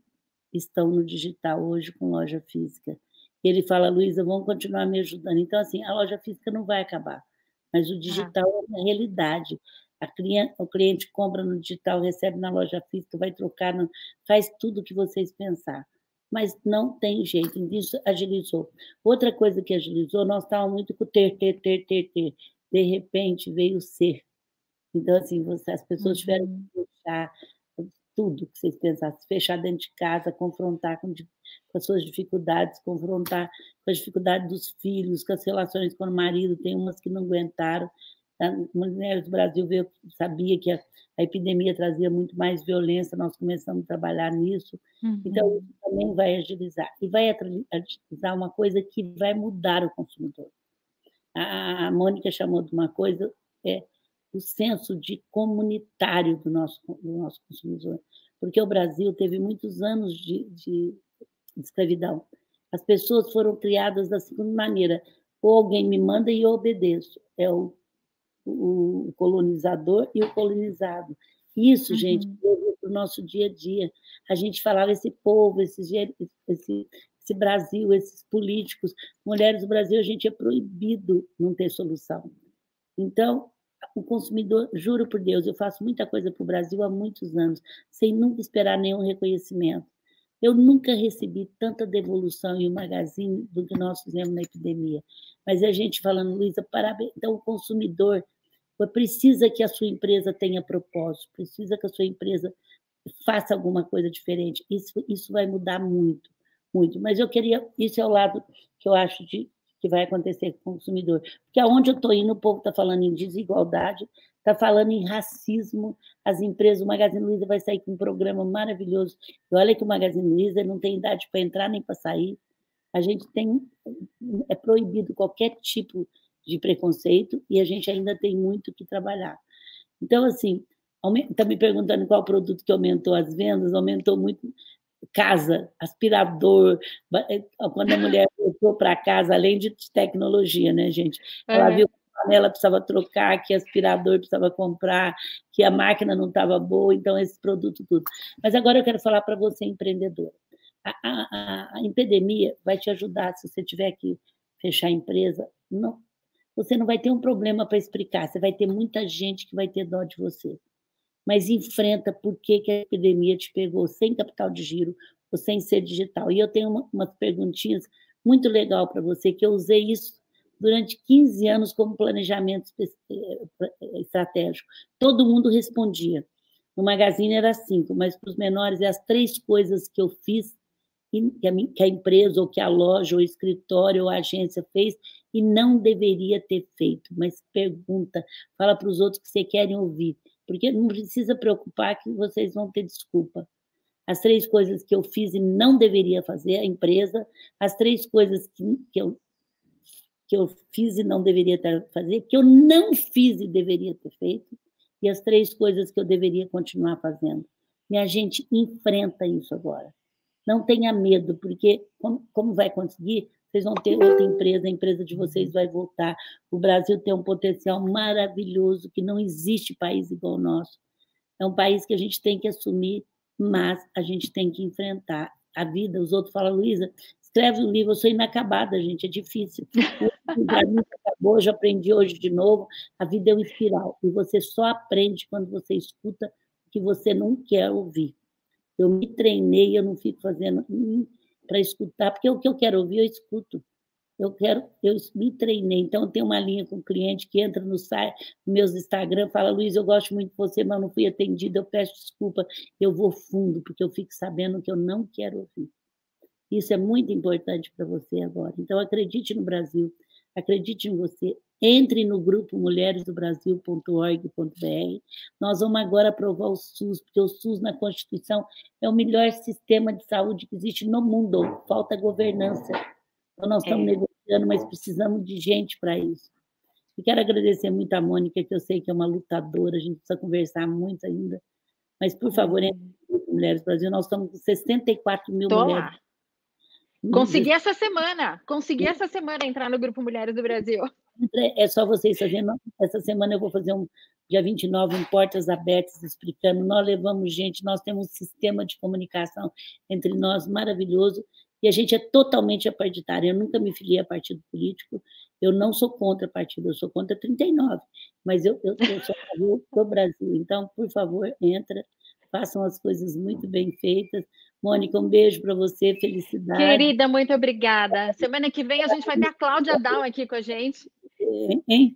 estão no digital hoje com loja física. Ele fala, Luísa, vão continuar me ajudando. Então, assim, a loja física não vai acabar, mas o ah. digital ah. é uma realidade. Cliente, o cliente compra no digital, recebe na loja física, vai trocar, faz tudo o que vocês pensar mas não tem jeito, isso agilizou. Outra coisa que agilizou, nós estávamos muito com ter, ter, ter, ter, ter. De repente veio o ser. Então, assim, você, as pessoas tiveram que uhum. fechar tudo que vocês pensassem, fechar dentro de casa, confrontar com, com as suas dificuldades, confrontar com as dificuldades dos filhos, com as relações com o marido, tem umas que não aguentaram, a Mulheres do Brasil veio, sabia que a, a, epidemia trazia muito mais violência, nós começamos a trabalhar nisso. Uhum. Então, isso também vai agilizar. E vai agilizar uma coisa que vai mudar o consumidor. A, a Mônica chamou de uma coisa, é o senso de comunitário do nosso, do nosso consumidor. Porque o Brasil teve muitos anos de, de, de escravidão. As pessoas foram criadas da seguinte maneira: ou alguém me manda e eu obedeço. É o o colonizador e o colonizado. Isso, uhum. gente, para o nosso dia a dia. A gente falava esse povo, esse, esse, esse Brasil, esses políticos, mulheres do Brasil, a gente é proibido não ter solução. Então, o consumidor, juro por Deus, eu faço muita coisa para o Brasil há muitos anos, sem nunca esperar nenhum reconhecimento. Eu nunca recebi tanta devolução em um magazine do que nós fizemos na epidemia. Mas a gente falando, Luísa, parabéns. Então, o consumidor precisa que a sua empresa tenha propósito, precisa que a sua empresa faça alguma coisa diferente. Isso, isso vai mudar muito, muito. Mas eu queria, isso é o lado que eu acho de, que vai acontecer com o consumidor. Porque aonde eu estou indo, o povo está falando em desigualdade, está falando em racismo. As empresas, o Magazine Luiza vai sair com um programa maravilhoso. E olha que o Magazine Luiza não tem idade para entrar nem para sair. A gente tem, é proibido qualquer tipo de preconceito e a gente ainda tem muito que trabalhar. Então, assim, está me perguntando qual produto que aumentou as vendas, aumentou muito. Casa, aspirador. Eh, quando a mulher voltou para casa, além de tecnologia, né, gente? Ela viu que a panela precisava trocar, que aspirador precisava comprar, que a máquina não estava boa, então esse produto tudo. Mas agora eu quero falar para você, empreendedora. A, a, a, epidemia vai te ajudar se você tiver que fechar a empresa. Não, você não vai ter um problema para explicar, você vai ter muita gente que vai ter dó de você mas enfrenta por que, a epidemia te pegou sem capital de giro ou sem ser digital. E eu tenho uma, umas perguntinhas muito legal para você, que eu usei isso durante 15 anos como planejamento eh, estratégico. Todo mundo respondia. No Magazine era cinco, mas para os menores é as três coisas que eu fiz que a empresa ou que a loja ou o escritório ou a agência fez e não deveria ter feito, mas pergunta, fala para os outros que você querem ouvir porque não precisa preocupar que vocês vão ter desculpa. As três coisas que eu fiz e não deveria fazer, a empresa, as três coisas que, que, eu, que eu fiz e não deveria fazer, que eu não fiz e deveria ter feito, e as três coisas que eu deveria continuar fazendo. Minha gente, enfrenta isso agora. Não tenha medo, porque como, como vai conseguir? Vocês vão ter outra empresa, a empresa de vocês vai voltar. O Brasil tem um potencial maravilhoso, que não existe país igual o nosso. É um país que a gente tem que assumir, mas a gente tem que enfrentar a vida. Os outros falam, Luísa, escreve um livro, eu sou inacabada, gente, é difícil. O nunca acabou, já aprendi hoje de novo. A vida é um espiral, e você só aprende quando você escuta o que você não quer ouvir. Eu me treinei, eu não fico fazendo para escutar, porque o que eu quero ouvir, eu escuto. Eu quero, eu me treinei. Então, eu tenho uma linha com o cliente que entra no site, meus Instagram, fala, Luiz, eu gosto muito de você, mas não fui atendida, eu peço desculpa, eu vou fundo, porque eu fico sabendo que eu não quero ouvir. Isso é muito importante para você agora. Então, acredite no Brasil, acredite em você, entre no grupo mulheresdobrasil.org.br. Nós vamos agora aprovar o SUS, porque o SUS na Constituição é o melhor sistema de saúde que existe no mundo. Falta governança. Então, nós estamos é. negociando, mas precisamos de gente para isso. E quero agradecer muito a Mônica, que eu sei que é uma lutadora, a gente precisa conversar muito ainda. Mas, por favor, entre no grupo Mulheres do Brasil, nós estamos com 64 mil Tô mulheres. Lá. Consegui essa semana, consegui essa semana entrar no Grupo Mulheres do Brasil. É só vocês fazendo. Essa semana eu vou fazer um dia 29, um Portas Abertas, explicando. Nós levamos gente, nós temos um sistema de comunicação entre nós maravilhoso e a gente é totalmente apartidário. Eu nunca me filiei a partido político, eu não sou contra partido, eu sou contra 39, mas eu, eu, eu sou a favor do Brasil. Então, por favor, entra, façam as coisas muito bem feitas. Mônica, um beijo para você, felicidade. Querida, muito obrigada. Semana que vem a gente vai ter a Cláudia Down aqui com a gente. Hein?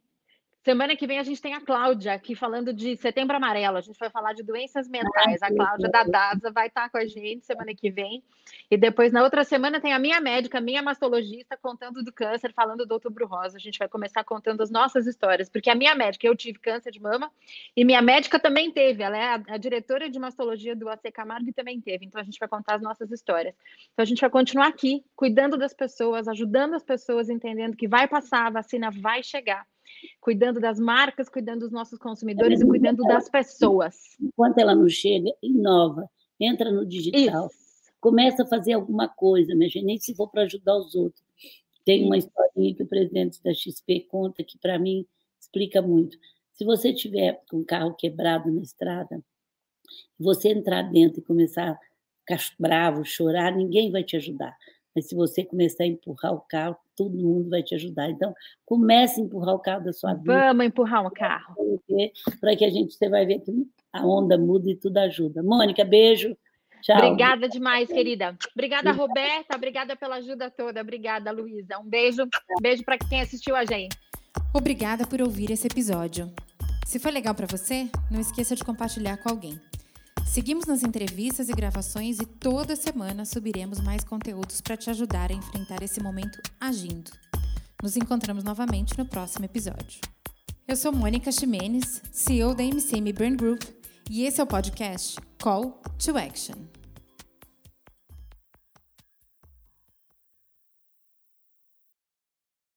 Semana que vem a gente tem a Cláudia aqui falando de setembro amarelo. A gente vai falar de doenças mentais. A Cláudia da DASA vai estar com a gente semana que vem. E depois, na outra semana, tem a minha médica, a minha mastologista, contando do câncer, falando do outubro rosa. A gente vai começar contando as nossas histórias, porque a minha médica, eu tive câncer de mama, e minha médica também teve. Ela é a, a diretora de mastologia do AC Camargo e também teve. Então, a gente vai contar as nossas histórias. Então, a gente vai continuar aqui, cuidando das pessoas, ajudando as pessoas, entendendo que vai passar, a vacina vai chegar cuidando das marcas, cuidando dos nossos consumidores e cuidando das pessoas. Enquanto ela não chega, inova, entra no digital, Isso. começa a fazer alguma coisa, minha gente, nem se for para ajudar os outros. Tem uma historinha que o presidente da XP conta que, para mim, explica muito. Se você tiver com um carro quebrado na estrada, você entrar dentro e começar a ficar bravo, chorar, ninguém vai te ajudar. Mas se você começar a empurrar o carro, todo mundo vai te ajudar. Então, comece a empurrar o carro da sua vida. Vamos empurrar o carro. Para que a gente, você vai ver que a onda muda e tudo ajuda. Mônica, beijo. Tchau. Obrigada demais, querida. Obrigada, Roberta. Obrigada pela ajuda toda. Obrigada, Luísa. Um beijo. Beijo para quem assistiu a gente. Obrigada por ouvir esse episódio. Se foi legal para você, não esqueça de compartilhar com alguém. Seguimos nas entrevistas e gravações e toda semana subiremos mais conteúdos para te ajudar a enfrentar esse momento agindo. Nos encontramos novamente no próximo episódio. Eu sou Mônica Ximenes, CEO da MCM Burn Group, e esse é o podcast Call to Action.